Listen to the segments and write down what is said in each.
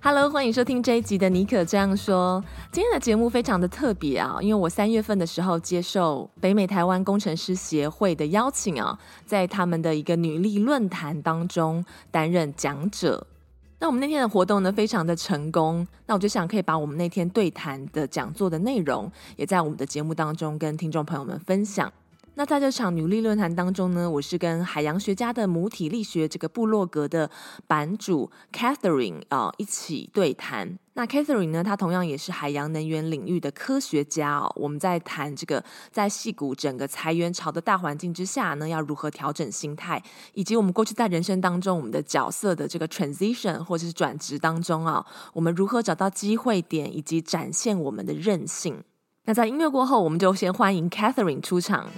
Hello，欢迎收听这一集的尼可这样说。今天的节目非常的特别啊，因为我三月份的时候接受北美台湾工程师协会的邀请啊，在他们的一个女力论坛当中担任讲者。那我们那天的活动呢，非常的成功。那我就想可以把我们那天对谈的讲座的内容，也在我们的节目当中跟听众朋友们分享。那在这场女力论坛当中呢，我是跟海洋学家的母体力学这个部落格的版主 Catherine 啊、一起对谈。那 Catherine 呢，她同样也是海洋能源领域的科学家哦。我们在谈这个在戏谷整个裁员潮的大环境之下呢，要如何调整心态，以及我们过去在人生当中我们的角色的这个 transition 或者是转职当中啊，我们如何找到机会点，以及展现我们的韧性。那在音乐过后，我们就先欢迎 Catherine 出场。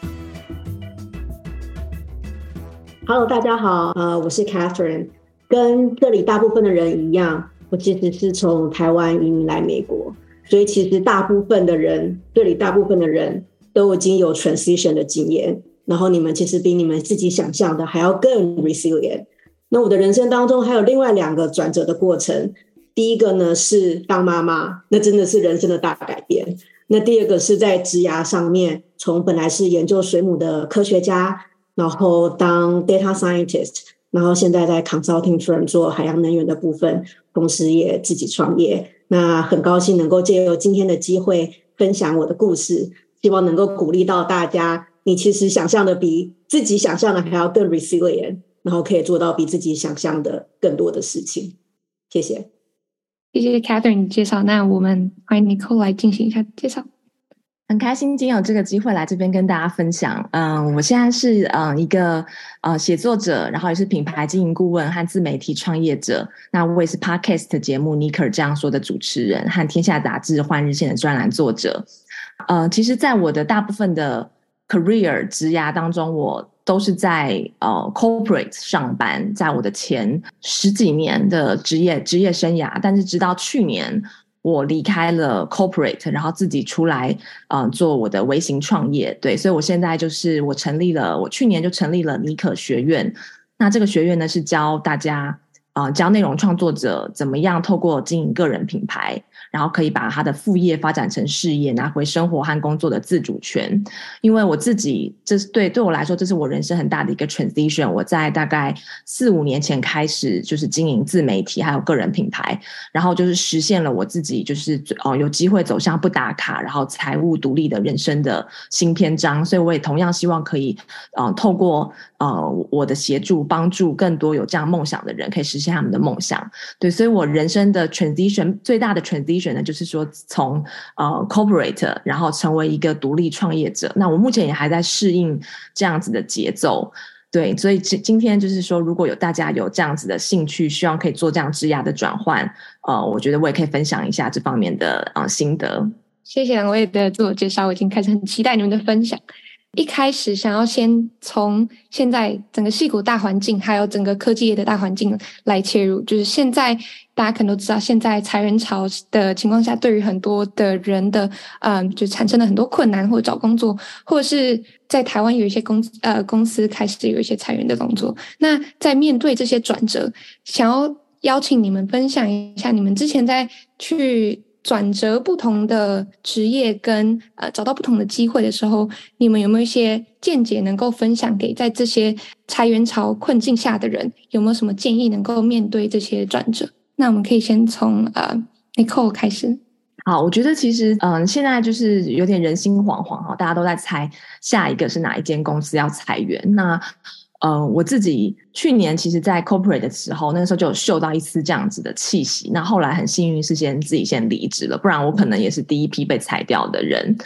Hello，大家好，呃，我是 Catherine，跟这里大部分的人一样，我其实是从台湾移民来美国，所以其实大部分的人，这里大部分的人都已经有 transition 的经验，然后你们其实比你们自己想象的还要更 resilient。那我的人生当中还有另外两个转折的过程，第一个呢是当妈妈，那真的是人生的大改变。那第二个是在职涯上面，从本来是研究水母的科学家。然后当 data scientist，然后现在在 consulting firm 做海洋能源的部分，同时也自己创业。那很高兴能够借由今天的机会分享我的故事，希望能够鼓励到大家。你其实想象的比自己想象的还要更 resilient，然后可以做到比自己想象的更多的事情。谢谢，谢谢 Catherine 介绍。那我们欢迎 Nicole 来进行一下介绍。很开心今天有这个机会来这边跟大家分享。嗯，我现在是嗯一个呃写作者，然后也是品牌经营顾问和自媒体创业者。那我也是 Podcast 节目尼可这样说的主持人，和天下杂志换日线的专栏作者。呃，其实，在我的大部分的 career 职涯当中，我都是在呃 corporate 上班，在我的前十几年的职业职业生涯，但是直到去年。我离开了 corporate，然后自己出来，嗯、做我的微型创业。对，所以我现在就是我成立了，我去年就成立了尼可学院。那这个学院呢，是教大家，啊、教内容创作者怎么样透过经营个人品牌。然后可以把他的副业发展成事业，拿回生活和工作的自主权。因为我自己，这是对对我来说，这是我人生很大的一个 transition。我在大概四五年前开始，就是经营自媒体还有个人品牌，然后就是实现了我自己，就是哦有机会走向不打卡，然后财务独立的人生的新篇章。所以我也同样希望可以，呃，透过呃我的协助，帮助更多有这样梦想的人，可以实现他们的梦想。对，所以我人生的 transition 最大的 transition。选的就是说从呃 corporate，然后成为一个独立创业者。那我目前也还在适应这样子的节奏，对，所以今今天就是说，如果有大家有这样子的兴趣，希望可以做这样质押的转换，呃，我觉得我也可以分享一下这方面的呃心得。谢谢两位的自我介绍，我已经开始很期待你们的分享。一开始想要先从现在整个矽谷大环境，还有整个科技业的大环境来切入。就是现在大家可能都知道，现在裁员潮的情况下，对于很多的人的，嗯，就产生了很多困难，或者找工作，或者是在台湾有一些公呃公司开始有一些裁员的动作。那在面对这些转折，想要邀请你们分享一下，你们之前在去。转折不同的职业跟呃找到不同的机会的时候，你们有没有一些见解能够分享给在这些裁员潮困境下的人？有没有什么建议能够面对这些转折？那我们可以先从呃 Nicole 开始。好，我觉得其实嗯、现在就是有点人心惶惶哈，大家都在猜下一个是哪一间公司要裁员。那呃，我自己去年其实，在 corporate 的时候，那个时候就有嗅到一丝这样子的气息。那后来很幸运是先自己先离职了，不然我可能也是第一批被裁掉的人。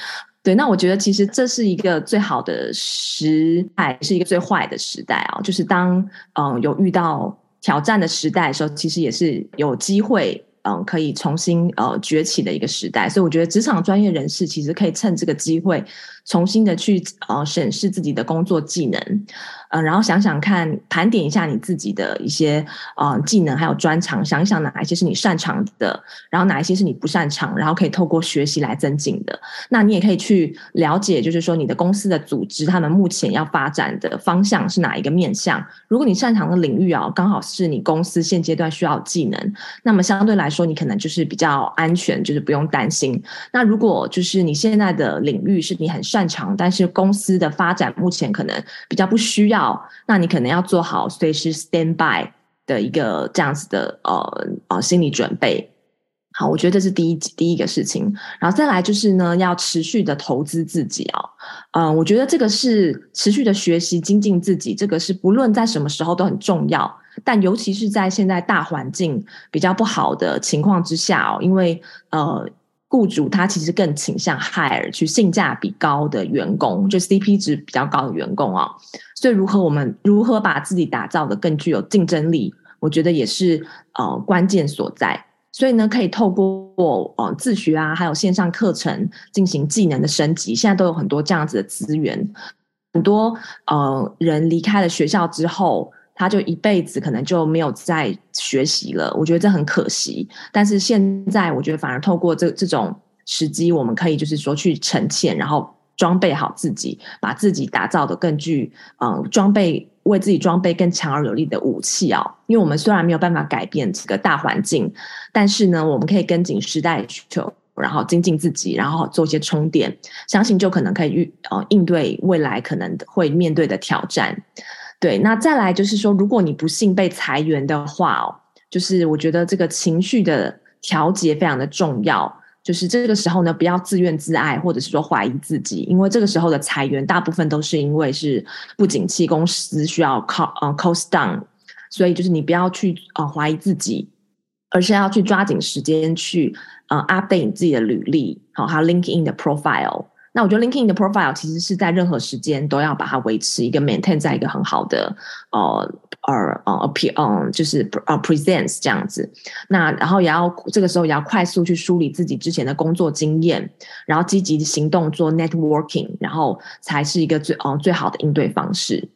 对，那我觉得其实这是一个最好的时代，是一个最坏的时代啊。就是当嗯、有遇到挑战的时代的时候，其实也是有机会嗯可以重新呃崛起的一个时代。所以我觉得职场专业人士其实可以趁这个机会，重新的去呃审视自己的工作技能。嗯，然后想想看，盘点一下你自己的一些呃技能还有专长，想一想哪一些是你擅长的，然后哪一些是你不擅长，然后可以透过学习来增进的。那你也可以去了解，就是说你的公司的组织，他们目前要发展的方向是哪一个面向。如果你擅长的领域啊，刚好是你公司现阶段需要技能，那么相对来说，你可能就是比较安全，就是不用担心。那如果就是你现在的领域是你很擅长，但是公司的发展目前可能比较不需要。那你可能要做好随时 stand by 的一个这样子的呃呃心理准备。好，我觉得这是第一第一个事情。然后再来就是呢，要持续的投资自己啊、哦。嗯、我觉得这个是持续的学习精进自己，这个是不论在什么时候都很重要。但尤其是在现在大环境比较不好的情况之下哦，因为呃。雇主他其实更倾向 hire 去性价比高的员工，就 CP 值比较高的员工啊、哦。所以如何我们如何把自己打造的更具有竞争力，我觉得也是呃关键所在。所以呢，可以透过呃自学啊，还有线上课程进行技能的升级。现在都有很多这样子的资源，很多呃人离开了学校之后。他就一辈子可能就没有再学习了，我觉得这很可惜。但是现在我觉得反而透过这这种时机，我们可以就是说去沉潜，然后装备好自己，把自己打造的更具嗯装备，为自己装备更强而有力的武器、哦。因为我们虽然没有办法改变这个大环境，但是呢，我们可以跟紧时代需求，然后精进自己，然后做一些充电，相信就可能可以应呃应对未来可能会面对的挑战。对，那再来就是说，如果你不幸被裁员的话哦，就是我觉得这个情绪的调节非常的重要。就是这个时候呢，不要自怨自艾，或者是说怀疑自己，因为这个时候的裁员大部分都是因为是不景气，公司需要 cost 呃 cost down，所以就是你不要去呃怀疑自己，而是要去抓紧时间去呃 update 你自己的履历，好，还有 LinkedIn 的 profile。那我觉得 LinkedIn 的 profile 其实是在任何时间都要把它维持一个 maintain 在一个很好的呃呃呃 appear 嗯就是呃 presence 这样子。那然后也要这个时候也要快速去梳理自己之前的工作经验，然后积极的行动做 networking，然后才是一个最呃最好的应对方式。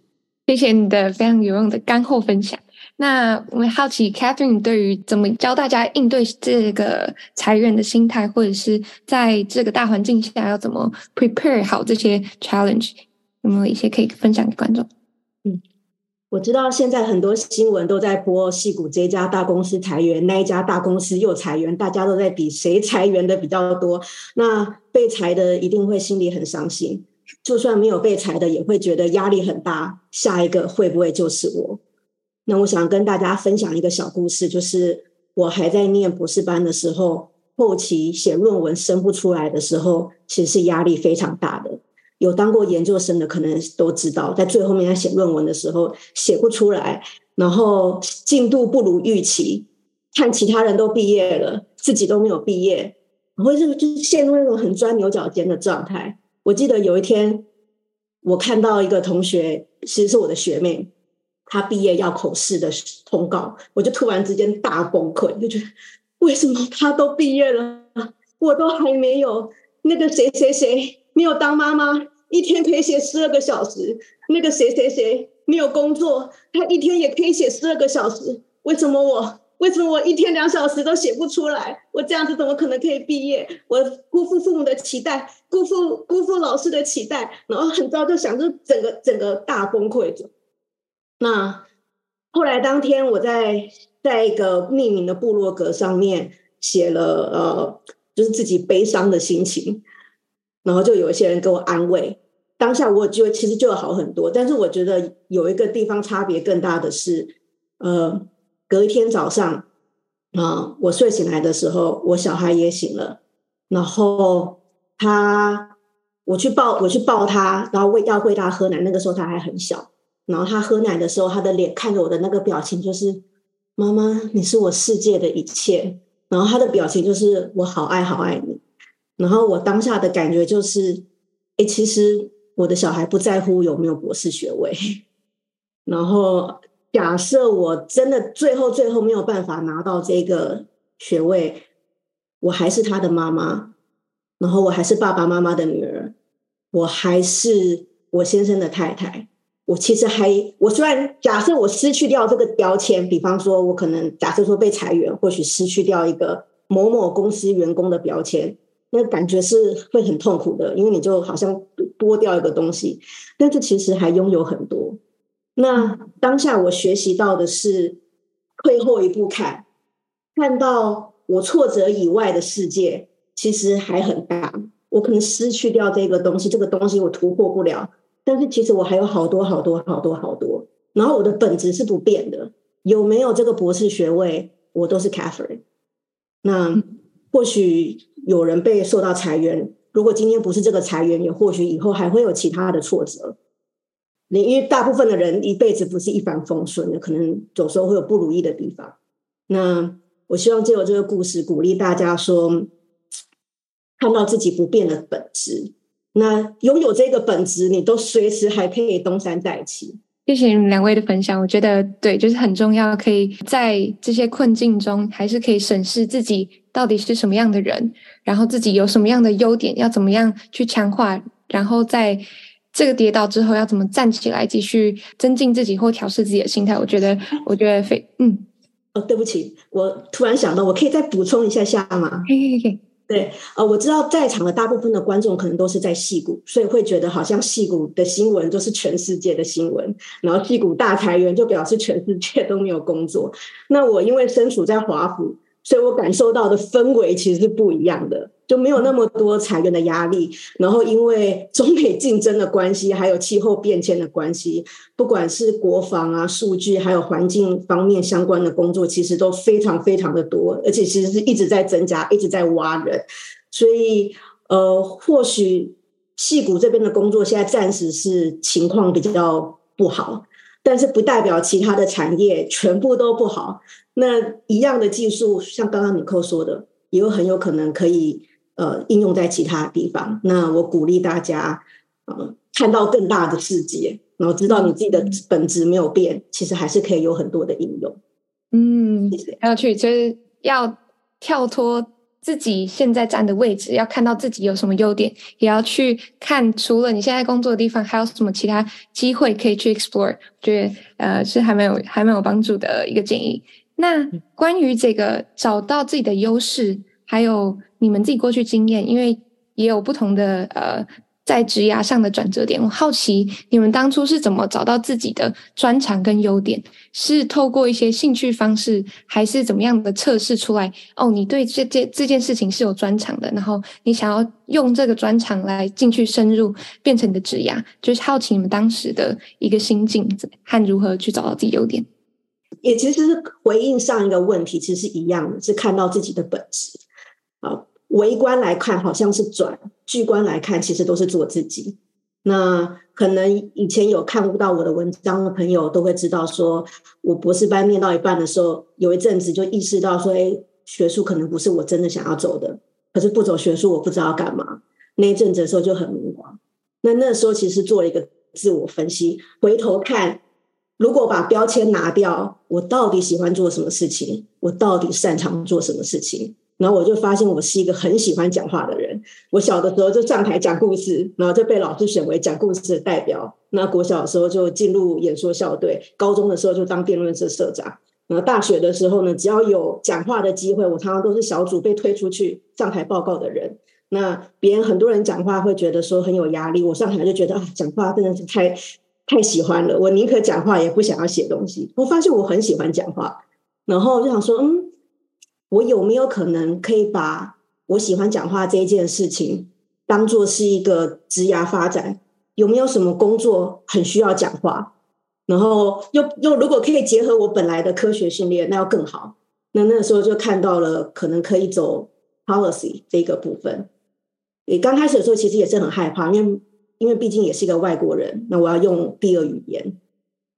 谢谢你的非常有用的干货分享。那我们好奇，Catherine 对于怎么教大家应对这个裁员的心态，或者是在这个大环境下要怎么 prepare 好这些 challenge，有没有一些可以分享给观众？嗯，我知道现在很多新闻都在播戏谷这家大公司裁员，那一家大公司又裁员，大家都在比谁裁员的比较多。那被裁的一定会心里很伤心，就算没有被裁的，也会觉得压力很大。下一个会不会就是我？那我想跟大家分享一个小故事，就是我还在念博士班的时候，后期写论文生不出来的时候，其实是压力非常大的。有当过研究生的可能都知道，在最后面在写论文的时候写不出来，然后进度不如预期，看其他人都毕业了，自己都没有毕业，然后就就陷入那种很钻牛角尖的状态。我记得有一天，我看到一个同学，其实是我的学妹。他毕业要口试的通告，我就突然之间大崩溃，就觉得为什么他都毕业了，我都还没有？那个谁谁谁没有当妈妈，一天可以写十二个小时；那个谁谁谁没有工作，他一天也可以写十二个小时。为什么我？为什么我一天两小时都写不出来？我这样子怎么可能可以毕业？我辜负父母的期待，辜负辜负老师的期待，然后很早就想着整个整个大崩溃。那后来当天，我在在一个匿名的部落格上面写了呃，就是自己悲伤的心情，然后就有一些人给我安慰。当下我就其实就好很多，但是我觉得有一个地方差别更大的是，呃，隔一天早上啊，我睡醒来的时候，我小孩也醒了，然后他我去抱我去抱他，然后喂要喂他喝奶，那个时候他还很小。然后他喝奶的时候，他的脸看着我的那个表情就是“妈妈，你是我世界的一切”。然后他的表情就是“我好爱好爱你”。然后我当下的感觉就是，哎，其实我的小孩不在乎有没有博士学位。然后假设我真的最后最后没有办法拿到这个学位，我还是他的妈妈，然后我还是爸爸妈妈的女儿，我还是我先生的太太。我其实还，我虽然假设我失去掉这个标签，比方说，我可能假设说被裁员，或许失去掉一个某某公司员工的标签，那感觉是会很痛苦的，因为你就好像剥掉一个东西，但是其实还拥有很多。那当下我学习到的是退后一步看，看到我挫折以外的世界其实还很大，我可能失去掉这个东西，这个东西我突破不了。但是其实我还有好多好多好多好多，然后我的本质是不变的。有没有这个博士学位，我都是 Catherine。那或许有人被受到裁员，如果今天不是这个裁员，也或许以后还会有其他的挫折。你因为大部分的人一辈子不是一帆风顺的，可能有时候会有不如意的地方。那我希望借由这个故事鼓励大家说，看到自己不变的本质。那拥有这个本质，你都随时还可以东山再起。谢谢你们两位的分享，我觉得对，就是很重要。可以在这些困境中，还是可以审视自己到底是什么样的人，然后自己有什么样的优点，要怎么样去强化，然后在这个跌倒之后，要怎么站起来，继续增进自己或调试自己的心态。我觉得，我觉得非嗯，哦，对不起，我突然想到，我可以再补充一下下吗？嘿嘿嘿。对，呃，我知道在场的大部分的观众可能都是在戏股，所以会觉得好像戏股的新闻就是全世界的新闻，然后戏股大裁员就表示全世界都没有工作。那我因为身处在华府。所以我感受到的氛围其实是不一样的，就没有那么多裁员的压力。然后因为中美竞争的关系，还有气候变迁的关系，不管是国防啊、数据，还有环境方面相关的工作，其实都非常非常的多，而且其实是一直在增加，一直在挖人。所以呃，或许戏谷这边的工作现在暂时是情况比较不好，但是不代表其他的产业全部都不好。那一样的技术，像刚刚尼可说的，也有很有可能可以呃应用在其他地方。那我鼓励大家，呃，看到更大的世界，然后知道你自己的本质没有变，其实还是可以有很多的应用。嗯，还有去就是要跳脱自己现在站的位置，要看到自己有什么优点，也要去看除了你现在工作的地方，还有什么其他机会可以去 explore。我觉得呃是还蛮有还蛮有帮助的一个建议。那关于这个找到自己的优势，还有你们自己过去经验，因为也有不同的呃在职涯上的转折点，我好奇你们当初是怎么找到自己的专长跟优点？是透过一些兴趣方式，还是怎么样的测试出来？哦，你对这件这件事情是有专长的，然后你想要用这个专长来进去深入，变成你的职涯，就是好奇你们当时的一个心境和如何去找到自己优点。也其实是回应上一个问题，其实是一样的，是看到自己的本质。啊，微观来看好像是转，巨观来看其实都是做自己。那可能以前有看不到我的文章的朋友都会知道，说我博士班念到一半的时候，有一阵子就意识到说，哎，学术可能不是我真的想要走的。可是不走学术，我不知道干嘛。那一阵子的时候就很迷茫。那那时候其实做了一个自我分析，回头看。如果把标签拿掉，我到底喜欢做什么事情？我到底擅长做什么事情？然后我就发现我是一个很喜欢讲话的人。我小的时候就上台讲故事，然后就被老师选为讲故事的代表。那国小的时候就进入演说校队，高中的时候就当辩论社社长。然后大学的时候呢，只要有讲话的机会，我常常都是小组被推出去上台报告的人。那别人很多人讲话会觉得说很有压力，我上台就觉得啊，讲话真的是太。太喜欢了，我宁可讲话也不想要写东西。我发现我很喜欢讲话，然后就想说，嗯，我有没有可能可以把我喜欢讲话这一件事情当做是一个职涯发展？有没有什么工作很需要讲话？然后又又如果可以结合我本来的科学训练，那要更好。那那个时候就看到了可能可以走 policy 这个部分。你刚开始的时候其实也是很害怕，因为。因为毕竟也是一个外国人，那我要用第二语言，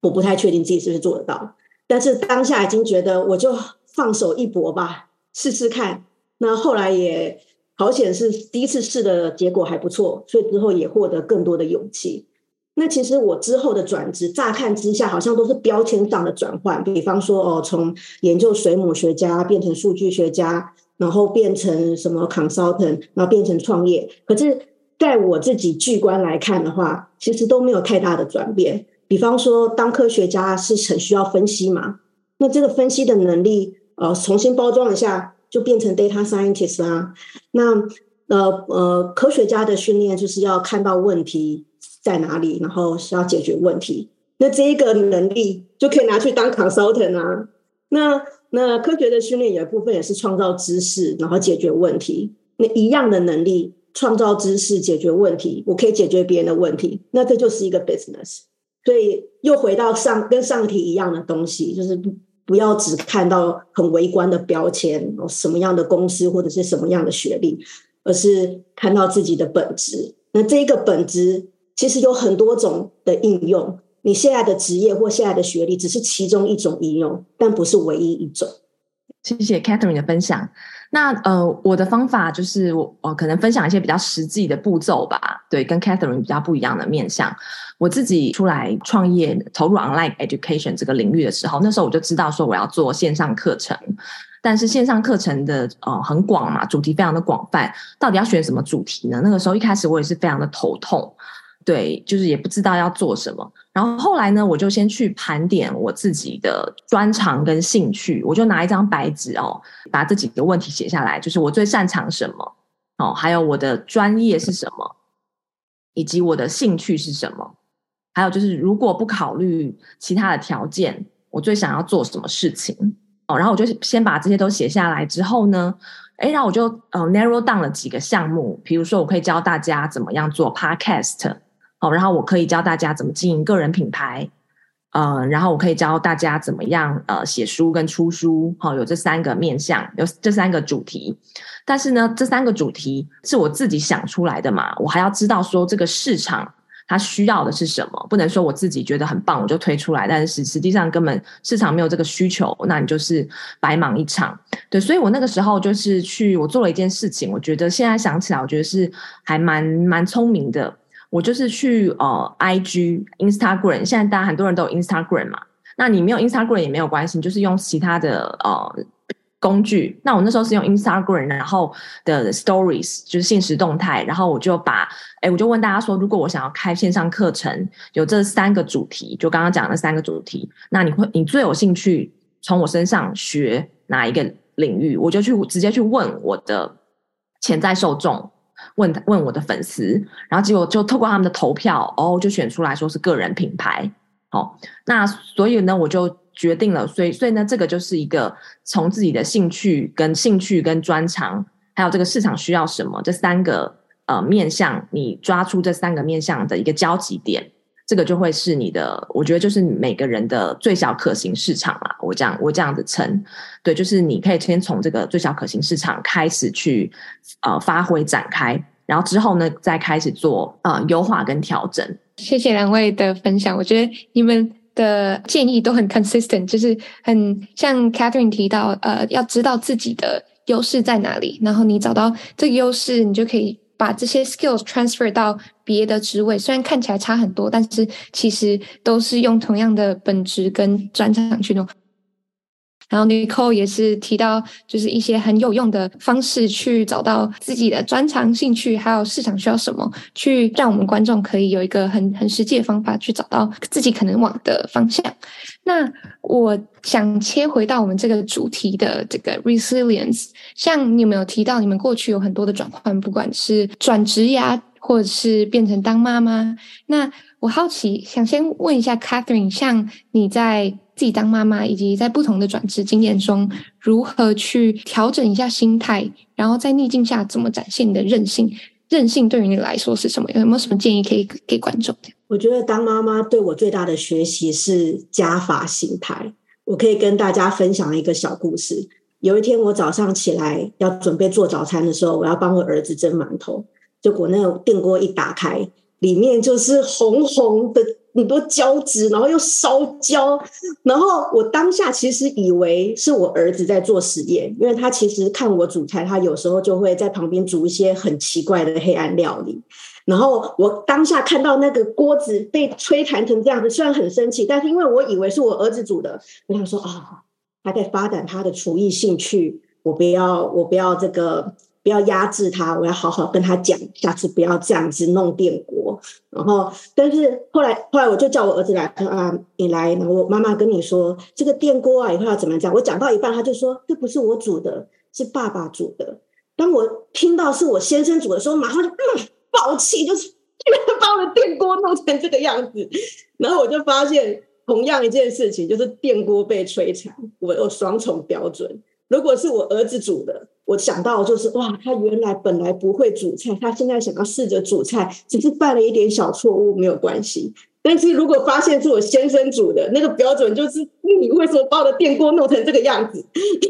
我不太确定自己是不是做得到。但是当下已经觉得，我就放手一搏吧，试试看。那后来也好险是第一次试的结果还不错，所以之后也获得更多的勇气。那其实我之后的转职，乍看之下好像都是标签上的转换，比方说哦，从研究水母学家变成数据学家，然后变成什么 consultant，然后变成创业。可是，在我自己巨观来看的话，其实都没有太大的转变。比方说，当科学家是很需要分析嘛，那这个分析的能力，呃，重新包装一下，就变成 data scientist 啦。那呃呃，科学家的训练就是要看到问题。在哪里？然后是要解决问题，那这一个能力就可以拿去当 consultant 啊。那那科学的训练有一部分也是创造知识，然后解决问题。那一样的能力，创造知识，解决问题，我可以解决别人的问题，那这就是一个 business。所以又回到上跟上题一样的东西，就是不要只看到很微观的标签，什么样的公司或者是什么样的学历，而是看到自己的本质。那这个本质。其实有很多种的应用，你现在的职业或现在的学历只是其中一种应用，但不是唯一一种。谢谢 Catherine 的分享。那呃，我的方法就是我我可能分享一些比较实际的步骤吧。对，跟 Catherine 比较不一样的面向。我自己出来创业，投入 online education 这个领域的时候，那时候我就知道说我要做线上课程，但是线上课程的呃很广嘛，主题非常的广泛，到底要选什么主题呢？那个时候一开始我也是非常的头痛。对，就是也不知道要做什么。然后后来呢，我就先去盘点我自己的专长跟兴趣。我就拿一张白纸哦，把这几个问题写下来，就是我最擅长什么哦，还有我的专业是什么，以及我的兴趣是什么。还有就是，如果不考虑其他的条件，我最想要做什么事情哦。然后我就先把这些都写下来之后呢。诶，然后我就呃 narrow down 了几个项目，比如说我可以教大家怎么样做 podcast。好，然后我可以教大家怎么经营个人品牌，呃，然后我可以教大家怎么样呃写书跟出书，好，有这三个面向，有这三个主题。但是呢，这三个主题是我自己想出来的嘛，我还要知道说这个市场它需要的是什么，不能说我自己觉得很棒我就推出来，但是实际上根本市场没有这个需求，那你就是白忙一场。对，所以我那个时候就是去我做了一件事情，我觉得现在想起来，我觉得是还蛮蛮聪明的。我就是去呃，IG、Instagram，现在大家很多人都有 Instagram 嘛，那你没有 Instagram 也没有关系，就是用其他的呃工具。那我那时候是用 Instagram，然后的 Stories 就是现实动态，然后我就把，哎，我就问大家说，如果我想要开线上课程，有这三个主题，就刚刚讲的三个主题，那你会你最有兴趣从我身上学哪一个领域？我就去直接去问我的潜在受众。问问我的粉丝，然后结果就透过他们的投票，哦，就选出来说是个人品牌，好，那所以呢，我就决定了，所以所以呢，这个就是一个从自己的兴趣跟兴趣跟专长，还有这个市场需要什么这三个呃面向，你抓出这三个面向的一个交集点。这个就会是你的，我觉得就是每个人的最小可行市场啦。我这样我这样子称，对，就是你可以先从这个最小可行市场开始去呃发挥展开，然后之后呢再开始做呃优化跟调整。谢谢两位的分享，我觉得你们的建议都很 consistent，就是很像 Catherine 提到，呃，要知道自己的优势在哪里，然后你找到这个优势，你就可以。把这些 skills transfer 到别的职位，虽然看起来差很多，但是其实都是用同样的本质跟专长去弄。然后 Nicole 也是提到，就是一些很有用的方式去找到自己的专长、兴趣，还有市场需要什么，去让我们观众可以有一个很很实际的方法去找到自己可能往的方向。那我想切回到我们这个主题的这个 resilience，像你有没有提到你们过去有很多的转换，不管是转职呀，或者是变成当妈妈？那我好奇，想先问一下 Catherine，像你在自己当妈妈，以及在不同的转职经验中，如何去调整一下心态，然后在逆境下怎么展现你的韧性？任性对于你来说是什么？有没有什么建议可以给观众？我觉得当妈妈对我最大的学习是加法心态。我可以跟大家分享一个小故事。有一天我早上起来要准备做早餐的时候，我要帮我儿子蒸馒头，结果那个电锅一打开，里面就是红红的很多胶质，然后又烧焦，然后我当下其实以为是我儿子在做实验，因为他其实看我煮菜，他有时候就会在旁边煮一些很奇怪的黑暗料理。然后我当下看到那个锅子被吹弹成这样子，虽然很生气，但是因为我以为是我儿子煮的，我想说啊，他在发展他的厨艺兴趣，我不要，我不要这个。不要压制他，我要好好跟他讲，下次不要这样子弄电锅。然后，但是后来，后来我就叫我儿子来，说啊，你来，然后我妈妈跟你说，这个电锅啊，以后要怎么讲？我讲到一半，他就说，这不是我煮的，是爸爸煮的。当我听到是我先生煮的时候，马上就嗯爆气，就是居 然把我的电锅弄成这个样子。然后我就发现，同样一件事情，就是电锅被摧残，我有双重标准。如果是我儿子煮的。我想到就是哇，他原来本来不会煮菜，他现在想要试着煮菜，只是犯了一点小错误，没有关系。但是如果发现是我先生煮的，那个标准就是你为什么把我的电锅弄成这个样子？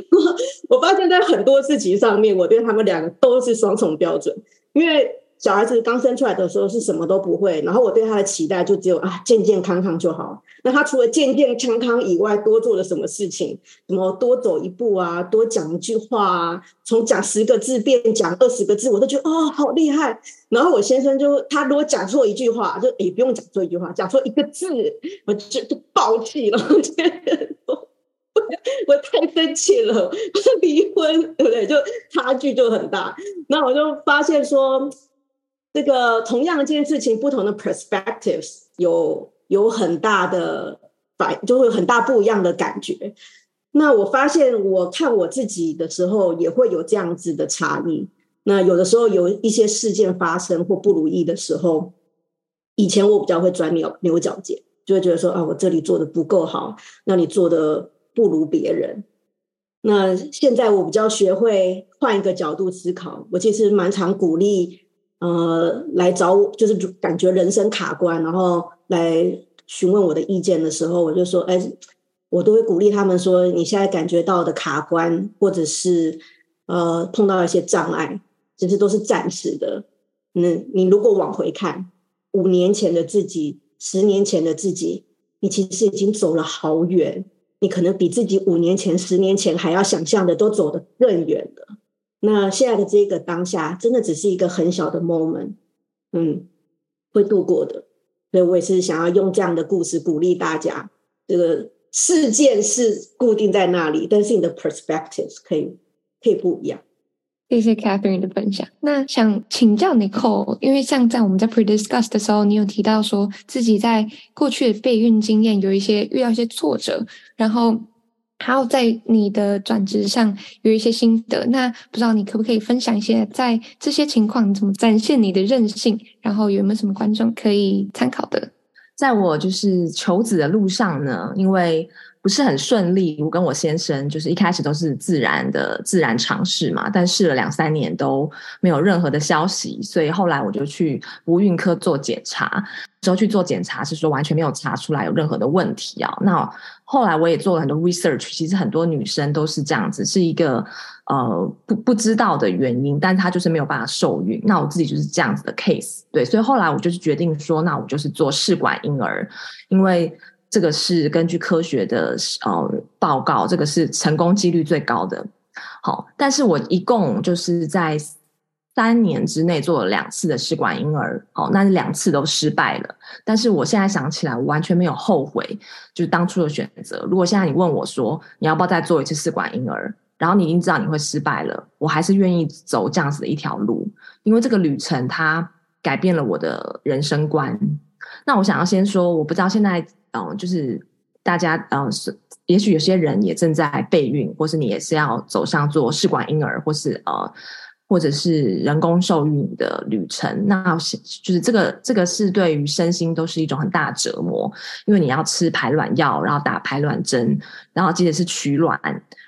我发现在很多事情上面，我对他们两个都是双重标准，因为。小孩子刚生出来的时候是什么都不会，然后我对他的期待就只有啊健健康康就好。那他除了健健康康以外，多做了什么事情？什么多走一步啊，多讲一句话啊，从讲十个字变讲二十个字，我都觉得哦好厉害。然后我先生就他如果讲错一句话，就也不用讲错一句话，讲错一个字，我就就爆气了。我我太生气了，离婚对不对？就差距就很大。那我就发现说。这个同样一件事情，不同的 perspectives 有有很大的反，就会有很大不一样的感觉。那我发现，我看我自己的时候，也会有这样子的差异。那有的时候有一些事件发生或不如意的时候，以前我比较会钻牛牛角尖，就会觉得说啊，我这里做的不够好，那你做的不如别人。那现在我比较学会换一个角度思考，我其实蛮常鼓励。呃，来找我就是感觉人生卡关，然后来询问我的意见的时候，我就说，哎，我都会鼓励他们说，你现在感觉到的卡关，或者是呃碰到一些障碍，其实都是暂时的。嗯，你如果往回看，五年前的自己，十年前的自己，你其实已经走了好远，你可能比自己五年前、十年前还要想象的都走得更远了。那现在的这个当下，真的只是一个很小的 moment，嗯，会度过的。所以我也是想要用这样的故事鼓励大家。这个事件是固定在那里，但是你的 perspectives 可以可以不一样。谢谢 Catherine 的分享。那想请教 Nicole，因为像在我们在 pre-discuss 的时候，你有提到说自己在过去的备孕经验有一些遇到一些挫折，然后。还有在你的转职上有一些心得，那不知道你可不可以分享一些，在这些情况你怎么展现你的韧性，然后有没有什么观众可以参考的？在我就是求子的路上呢，因为不是很顺利，我跟我先生就是一开始都是自然的自然尝试嘛，但试了两三年都没有任何的消息，所以后来我就去不孕科做检查，之后去做检查是说完全没有查出来有任何的问题啊。那后来我也做了很多 research，其实很多女生都是这样子，是一个呃不不知道的原因，但她就是没有办法受孕。那我自己就是这样子的 case，对，所以后来我就是决定说，那我就是做试管婴儿，因为。这个是根据科学的呃报告，这个是成功几率最高的。好，但是我一共就是在三年之内做了两次的试管婴儿，哦，那两次都失败了。但是我现在想起来，我完全没有后悔，就是当初的选择。如果现在你问我说，你要不要再做一次试管婴儿，然后你已经知道你会失败了，我还是愿意走这样子的一条路，因为这个旅程它改变了我的人生观。那我想要先说，我不知道现在。嗯，就是大家嗯是，也许有些人也正在备孕，或是你也是要走上做试管婴儿，或是呃，或者是人工受孕的旅程。那就是这个这个是对于身心都是一种很大折磨，因为你要吃排卵药，然后打排卵针，然后接着是取卵，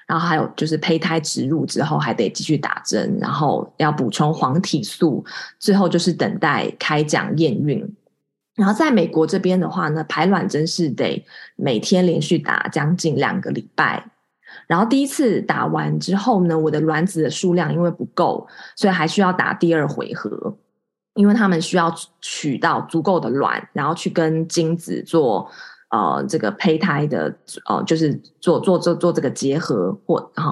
然后还有就是胚胎植入之后还得继续打针，然后要补充黄体素，最后就是等待开奖验孕。然后在美国这边的话呢，排卵针是得每天连续打将近两个礼拜。然后第一次打完之后呢，我的卵子的数量因为不够，所以还需要打第二回合。因为他们需要取到足够的卵，然后去跟精子做。呃，这个胚胎的呃，就是做做做做这个结合或哈、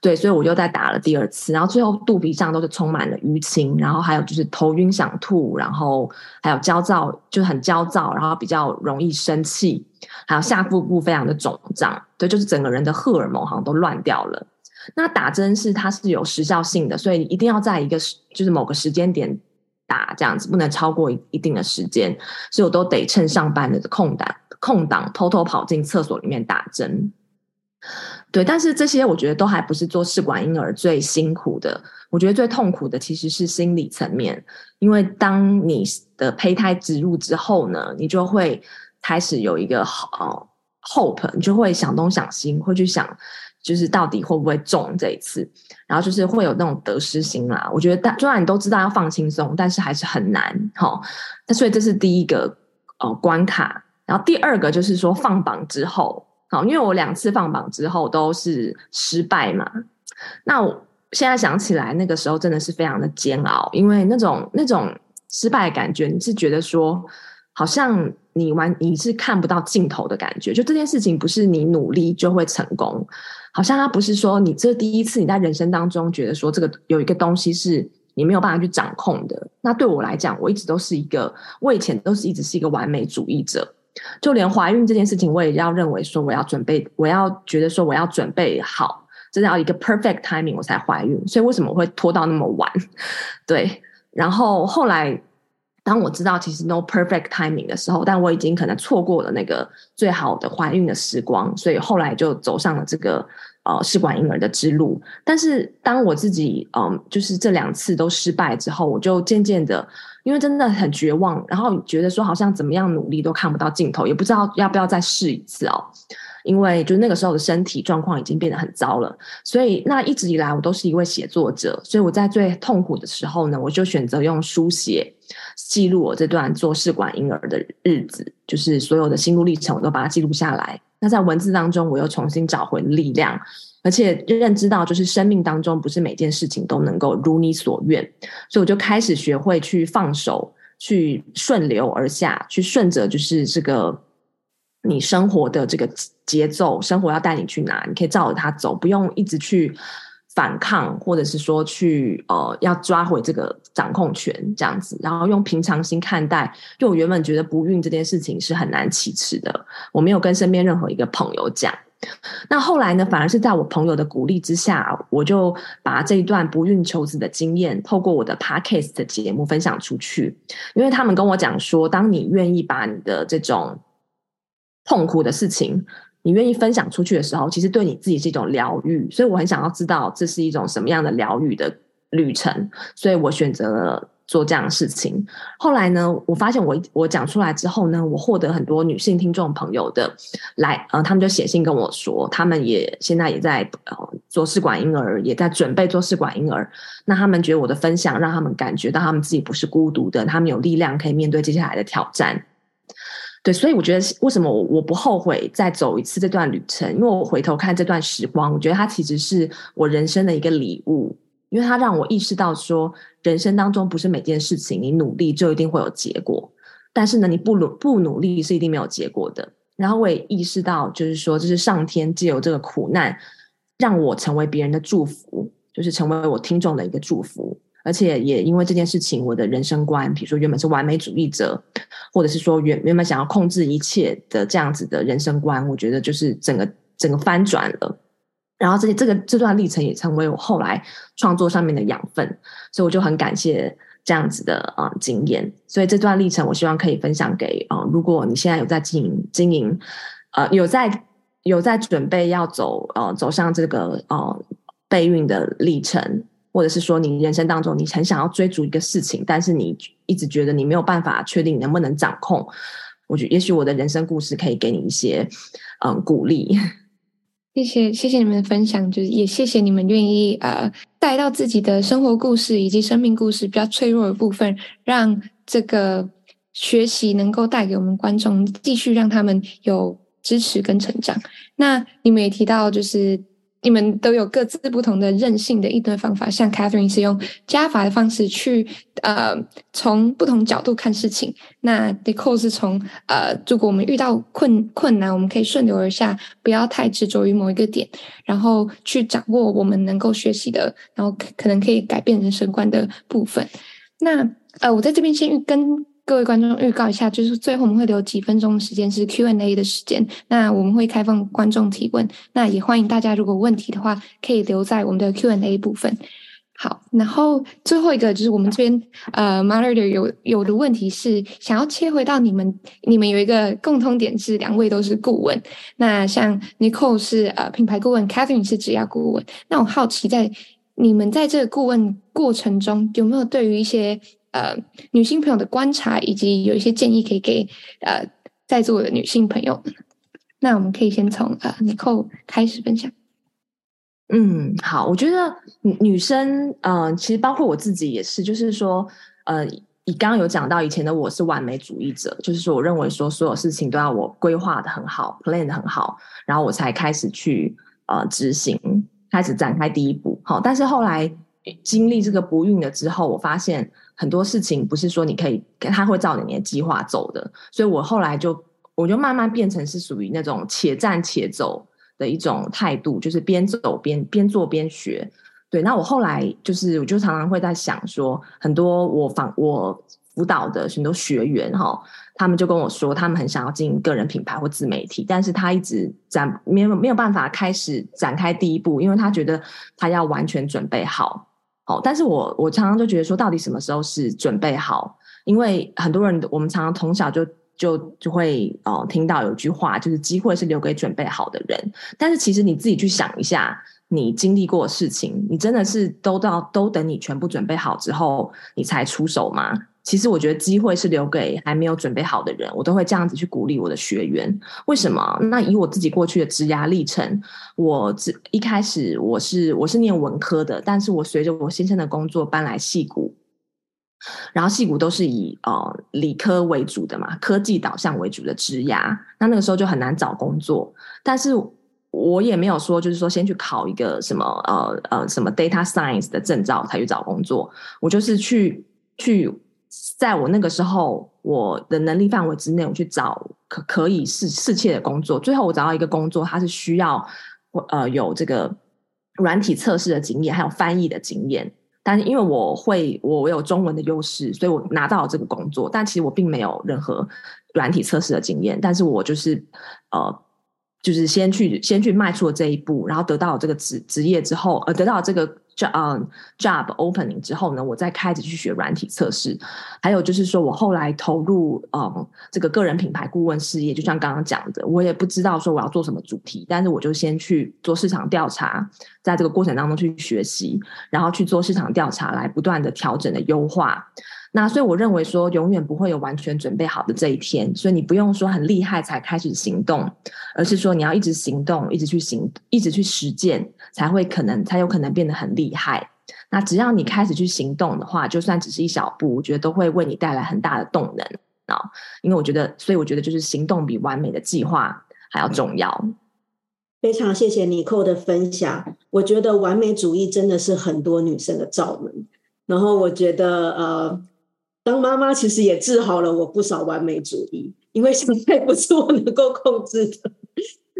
对，所以我就再打了第二次，然后最后肚皮上都是充满了淤青，然后还有就是头晕想吐，然后还有焦躁，就很焦躁，然后比较容易生气，还有下腹部非常的肿胀，对，就是整个人的荷尔蒙好像都乱掉了。那打针是它是有时效性的，所以你一定要在一个就是某个时间点打，这样子不能超过一定的时间，所以我都得趁上班的空档。空档偷偷跑进厕所里面打针，对，但是这些我觉得都还不是做试管婴儿最辛苦的。我觉得最痛苦的其实是心理层面，因为当你的胚胎植入之后呢，你就会开始有一个呃 hope，你就会想东想西，会去想就是到底会不会中这一次，然后就是会有那种得失心啦。我觉得，虽然你都知道要放轻松，但是还是很难。好，那所以这是第一个呃关卡。然后第二个就是说放榜之后，好，因为我两次放榜之后都是失败嘛。那我现在想起来，那个时候真的是非常的煎熬，因为那种那种失败的感觉，你是觉得说，好像你完你是看不到尽头的感觉，就这件事情不是你努力就会成功，好像它不是说你这第一次你在人生当中觉得说这个有一个东西是你没有办法去掌控的。那对我来讲，我一直都是一个，我以前都是一直是一个完美主义者。就连怀孕这件事情，我也要认为说，我要准备，我要觉得说，我要准备好，真的要一个 perfect timing 我才怀孕。所以为什么会拖到那么晚？对，然后后来当我知道其实 no perfect timing 的时候，但我已经可能错过了那个最好的怀孕的时光，所以后来就走上了这个。呃，试管婴儿的之路，但是当我自己嗯、就是这两次都失败之后，我就渐渐的，因为真的很绝望，然后觉得说好像怎么样努力都看不到尽头，也不知道要不要再试一次哦。因为就那个时候的身体状况已经变得很糟了，所以那一直以来我都是一位写作者，所以我在最痛苦的时候呢，我就选择用书写记录我这段做试管婴儿的日子，就是所有的心路历程，我都把它记录下来。那在文字当中，我又重新找回力量，而且认知到，就是生命当中不是每件事情都能够如你所愿，所以我就开始学会去放手，去顺流而下，去顺着就是这个你生活的这个节奏，生活要带你去哪，你可以照着它走，不用一直去反抗，或者是说去呃要抓回这个掌控权这样子，然后用平常心看待。就我原本觉得不孕这件事情是很难启齿的，我没有跟身边任何一个朋友讲。那后来呢，反而是在我朋友的鼓励之下，我就把这一段不孕求子的经验，透过我的 Podcast 的节目分享出去。因为他们跟我讲说，当你愿意把你的这种痛苦的事情，你愿意分享出去的时候，其实对你自己是一种疗愈。所以我很想要知道这是一种什么样的疗愈的旅程，所以我选择了。做这样的事情，后来呢，我发现我我讲出来之后呢，我获得很多女性听众朋友的来，呃，他们就写信跟我说，他们也现在也在呃做试管婴儿，也在准备做试管婴儿。那他们觉得我的分享让他们感觉到他们自己不是孤独的，他们有力量可以面对接下来的挑战。对，所以我觉得为什么我我不后悔再走一次这段旅程，因为我回头看这段时光，我觉得它其实是我人生的一个礼物。因为它让我意识到说，人生当中不是每件事情你努力就一定会有结果，但是呢，你不努不努力是一定没有结果的。然后我也意识到，就是说，这是上天借由这个苦难，让我成为别人的祝福，就是成为我听众的一个祝福。而且也因为这件事情，我的人生观，比如说原本是完美主义者，或者是说原原本想要控制一切的这样子的人生观，我觉得就是整个整个翻转了。然后这些这个这段历程也成为我后来创作上面的养分，所以我就很感谢这样子的啊、经验。所以这段历程，我希望可以分享给啊、如果你现在有在经营经营，呃，有在有在准备要走呃走上这个呃备孕的历程，或者是说你人生当中你很想要追逐一个事情，但是你一直觉得你没有办法确定能不能掌控，我觉得也许我的人生故事可以给你一些嗯、鼓励。谢谢谢谢你们的分享，就是也谢谢你们愿意呃带到自己的生活故事以及生命故事比较脆弱的部分，让这个学习能够带给我们观众继续让他们有支持跟成长。那你们也提到，就是你们都有各自不同的任性的应对方法，像 Catherine 是用加法的方式去呃从不同角度看事情，那 Nicole 是从呃如果我们遇到困困难，我们可以顺流而下，不要太执着于某一个点，然后去掌握我们能够学习的，然后可能可以改变人生观的部分。那呃，我在这边先跟。各位观众预告一下，就是最后我们会留几分钟的时间是 Q&A 的时间，那我们会开放观众提问，那也欢迎大家如果问题的话，可以留在我们的 Q&A 部分。好，然后最后一个就是我们这边呃 Moderator 有有的问题是想要切回到你们，你们有一个共通点是两位都是顾问，那像 Nicole 是呃品牌顾问，Catherine 是职业顾问，那我好奇在你们在这个顾问过程中有没有对于一些呃，女性朋友的观察，以及有一些建议可以给呃在座的女性朋友。那我们可以先从呃 Nicole 开始分享。嗯，好，我觉得女生，呃，其实包括我自己也是，就是说，呃，你刚刚有讲到以前的我是完美主义者，就是说，我认为说所有事情都要我规划的很好，plan 很好，然后我才开始去呃执行，开始展开第一步。好，但是后来经历这个不孕了之后，我发现。很多事情不是说你可以，他会照你的计划走的，所以我后来就，我就慢慢变成是属于那种且战且走的一种态度，就是边走边边做边学。对，那我后来就是，我就常常会在想说，很多我访我辅导的很多学员哈，他们就跟我说，他们很想要经营个人品牌或自媒体，但是他一直展没有没有办法开始展开第一步，因为他觉得他要完全准备好。哦，但是我我常常就觉得说，到底什么时候是准备好？因为很多人，我们常常从小就就就会哦听到有句话，就是机会是留给准备好的人。但是其实你自己去想一下，你经历过的事情，你真的是都到都等你全部准备好之后，你才出手吗？其实我觉得机会是留给还没有准备好的人，我都会这样子去鼓励我的学员。为什么？那以我自己过去的职涯历程，我一开始我是我是念文科的，但是我随着我先生的工作搬来戏谷，然后戏谷都是以呃理科为主的嘛，科技导向为主的职涯，那那个时候就很难找工作。但是我也没有说就是说先去考一个什么呃呃什么 data science 的证照才去找工作，我就是去去。在我那个时候，我的能力范围之内，我去找可可以试试切的工作。最后，我找到一个工作，它是需要呃有这个软体测试的经验，还有翻译的经验。但是因为我会，我有中文的优势，所以我拿到了这个工作。但其实我并没有任何软体测试的经验，但是我就是呃，就是先去先去迈出了这一步，然后得到了这个职职业之后，呃，得到了这个。Job job opening 之后呢，我再开始去学软体测试。还有就是说，我后来投入嗯这个个人品牌顾问事业，就像刚刚讲的，我也不知道说我要做什么主题，但是我就先去做市场调查，在这个过程当中去学习，然后去做市场调查，来不断的调整的优化。那所以我认为说，永远不会有完全准备好的这一天，所以你不用说很厉害才开始行动，而是说你要一直行动，一直去行，一直去实践，才会可能才有可能变得很厉害。那只要你开始去行动的话，就算只是一小步，我觉得都会为你带来很大的动能啊。因为我觉得，所以我觉得就是行动比完美的计划还要重要。非常谢谢 Nicole 的分享，我觉得完美主义真的是很多女生的罩门。然后我觉得呃。当妈妈其实也治好了我不少完美主义，因为现在不是我能够控制的。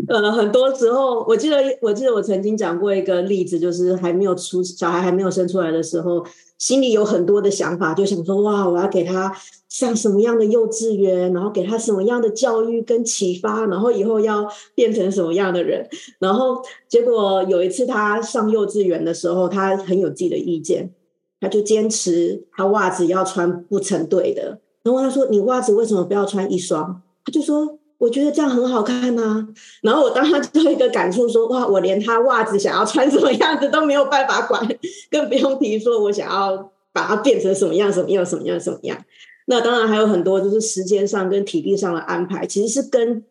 呃，很多时候，我记得我记得我曾经讲过一个例子，就是还没有出小孩还没有生出来的时候，心里有很多的想法，就想说哇，我要给他上什么样的幼稚园，然后给他什么样的教育跟启发，然后以后要变成什么样的人。然后结果有一次他上幼稚园的时候，他很有自己的意见。他就坚持他袜子要穿不成对的，然后他说：“你袜子为什么不要穿一双？”他就说：“我觉得这样很好看呐。”然后我当他做一个感触说：“哇，我连他袜子想要穿什么样子都没有办法管，更不用提说我想要把它变成什么样、什么样、什么样、什么样。”那当然还有很多就是时间上跟体力上的安排，其实是跟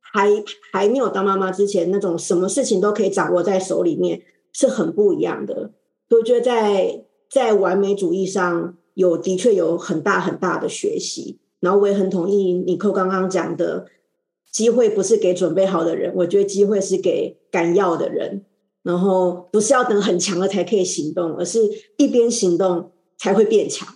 还还没有当妈妈之前那种什么事情都可以掌握在手里面是很不一样的。我觉得在。在完美主义上有的确有很大很大的学习，然后我也很同意 Nico 刚刚讲的，机会不是给准备好的人，我觉得机会是给敢要的人。然后不是要等很强了才可以行动，而是一边行动才会变强。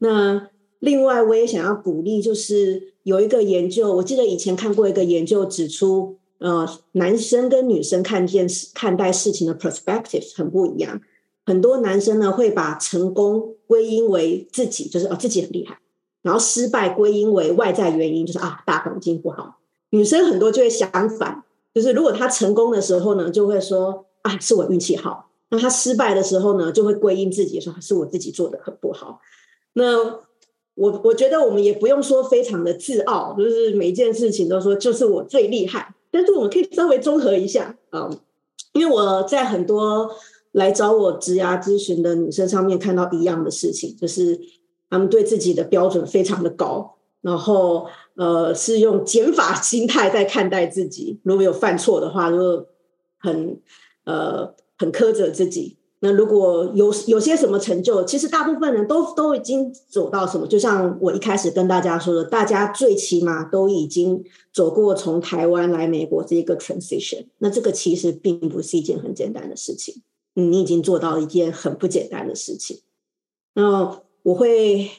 那另外，我也想要鼓励，就是有一个研究，我记得以前看过一个研究指出，呃，男生跟女生看见看待事情的 perspective 很不一样。很多男生呢会把成功归因为自己，就是哦自己很厉害，然后失败归因为外在原因，就是啊大环境不好。女生很多就会相反，就是如果她成功的时候呢，就会说啊是我运气好；那她失败的时候呢，就会归因自己说是我自己做的很不好。那我我觉得我们也不用说非常的自傲，就是每一件事情都说就是我最厉害。但是我们可以稍微综合一下啊，因为我在很多来找我职涯咨询的女生上面看到一样的事情，就是她们对自己的标准非常的高，然后呃是用减法心态在看待自己，如果有犯错的话，就很呃很苛责自己。那如果有有些什么成就，其实大部分人都都已经走到什么，就像我一开始跟大家说的，大家最起码都已经走过从台湾来美国这个 transition。那这个其实并不是一件很简单的事情，你已经做到一件很不简单的事情。那我会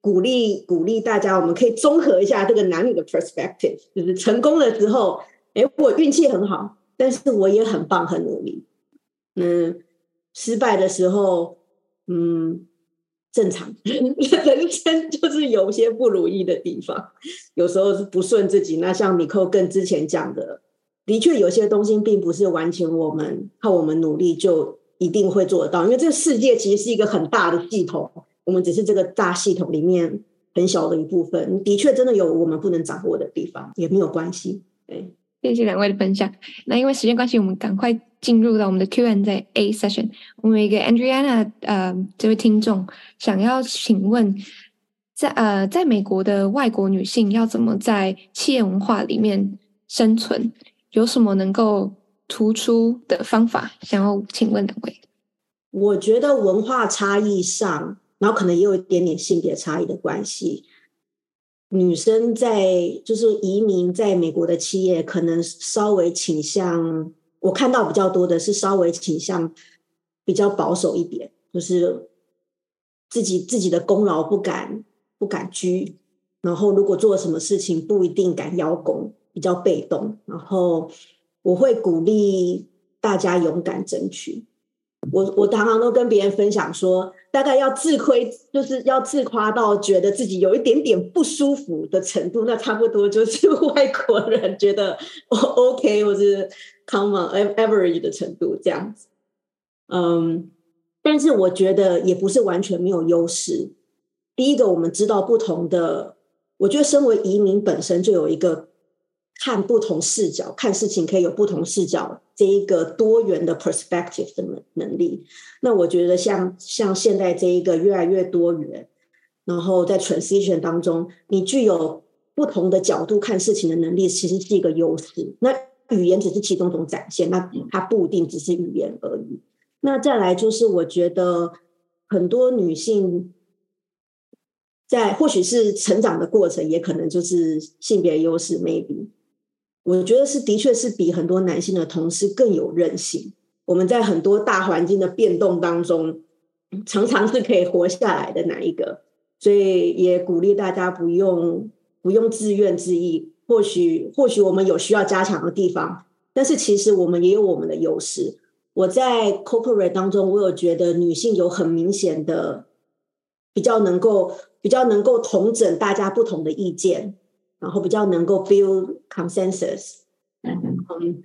鼓励鼓励大家，我们可以综合一下这个男女的 perspective，就是成功了之后，哎，我运气很好，但是我也很棒，很努力，嗯。失败的时候，嗯，正常，人生就是有些不如意的地方，有时候是不顺自己。那像米寇跟之前讲的，的确有些东西并不是完全我们靠我们努力就一定会做得到，因为这个世界其实是一个很大的系统，我们只是这个大系统里面很小的一部分。的确，真的有我们不能掌握的地方，也没有关系。对。谢谢两位的分享。那因为时间关系，我们赶快进入到我们的 Q&A session。我们一个 Andriana 呃，这位听众想要请问，在呃，在美国的外国女性要怎么在企业文化里面生存？有什么能够突出的方法？想要请问两位。我觉得文化差异上，然后可能也有一点点性别差异的关系。女生在就是移民在美国的企业，可能稍微倾向，我看到比较多的是稍微倾向比较保守一点，就是自己自己的功劳不敢不敢居，然后如果做什么事情不一定敢邀功，比较被动。然后我会鼓励大家勇敢争取。我我常常都跟别人分享说，大概要自亏，就是要自夸到觉得自己有一点点不舒服的程度，那差不多就是 外国人觉得我 OK 或是 common average 的程度这样子。嗯，但是我觉得也不是完全没有优势。第一个，我们知道不同的，我觉得身为移民本身就有一个。看不同视角，看事情可以有不同视角，这一个多元的 perspective 的能能力。那我觉得像像现在这一个越来越多元，然后在 transition 当中，你具有不同的角度看事情的能力，其实是一个优势。那语言只是其中一种展现，那它不一定只是语言而已。那再来就是，我觉得很多女性在或许是成长的过程，也可能就是性别优势，maybe。我觉得是，的确是比很多男性的同事更有韧性。我们在很多大环境的变动当中，常常是可以活下来的那一个。所以也鼓励大家不用不用自怨自艾。或许或许我们有需要加强的地方，但是其实我们也有我们的优势。我在 corporate 当中，我有觉得女性有很明显的比较能够比较能够统整大家不同的意见。然后比较能够 build consensus，嗯，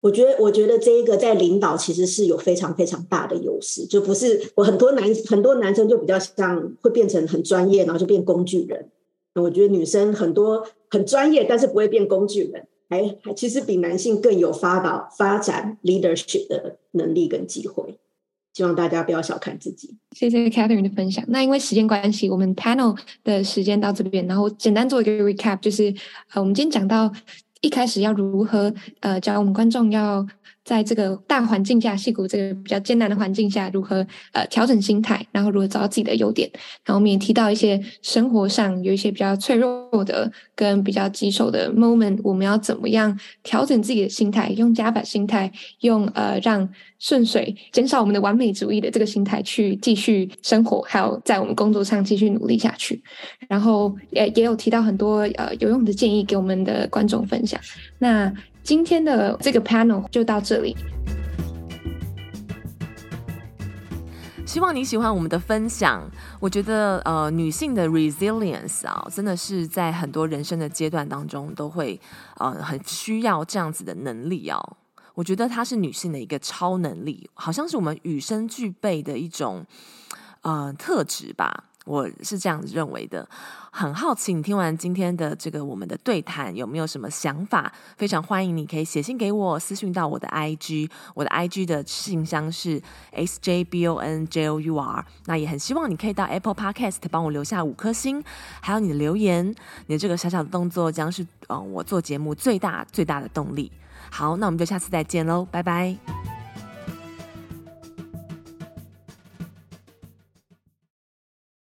我觉得我觉得这一个在领导其实是有非常非常大的优势，就不是我很多男很多男生就比较像会变成很专业，然后就变工具人。我觉得女生很多很专业，但是不会变工具人，还还其实比男性更有发导发展 leadership 的能力跟机会。希望大家不要小看自己。谢谢 Catherine 的分享。那因为时间关系，我们 panel 的时间到这边，然后简单做一个 recap，就是呃，我们今天讲到一开始要如何呃教我们观众要在这个大环境下，矽谷这个比较艰难的环境下，如何呃调整心态，然后如何找到自己的优点。然后我们也提到一些生活上有一些比较脆弱的跟比较棘手的 moment，我们要怎么样调整自己的心态，用加法心态，用呃让顺水减少我们的完美主义的这个心态去继续生活，还有在我们工作上继续努力下去。然后也也有提到很多呃有用的建议给我们的观众分享。那今天的这个 panel 就到这里。希望你喜欢我们的分享。我觉得呃，女性的 resilience 啊，真的是在很多人生的阶段当中都会呃很需要这样子的能力哦。我觉得它是女性的一个超能力，好像是我们与生俱备的一种呃特质吧。我是这样子认为的，很好奇你听完今天的这个我们的对谈有没有什么想法？非常欢迎你可以写信给我，私信到我的 IG，我的 IG 的信箱是 sjbonjour。那也很希望你可以到 Apple Podcast 帮我留下五颗星，还有你的留言，你的这个小小的动作将是嗯我做节目最大最大的动力。好，那我们就下次再见喽，拜拜。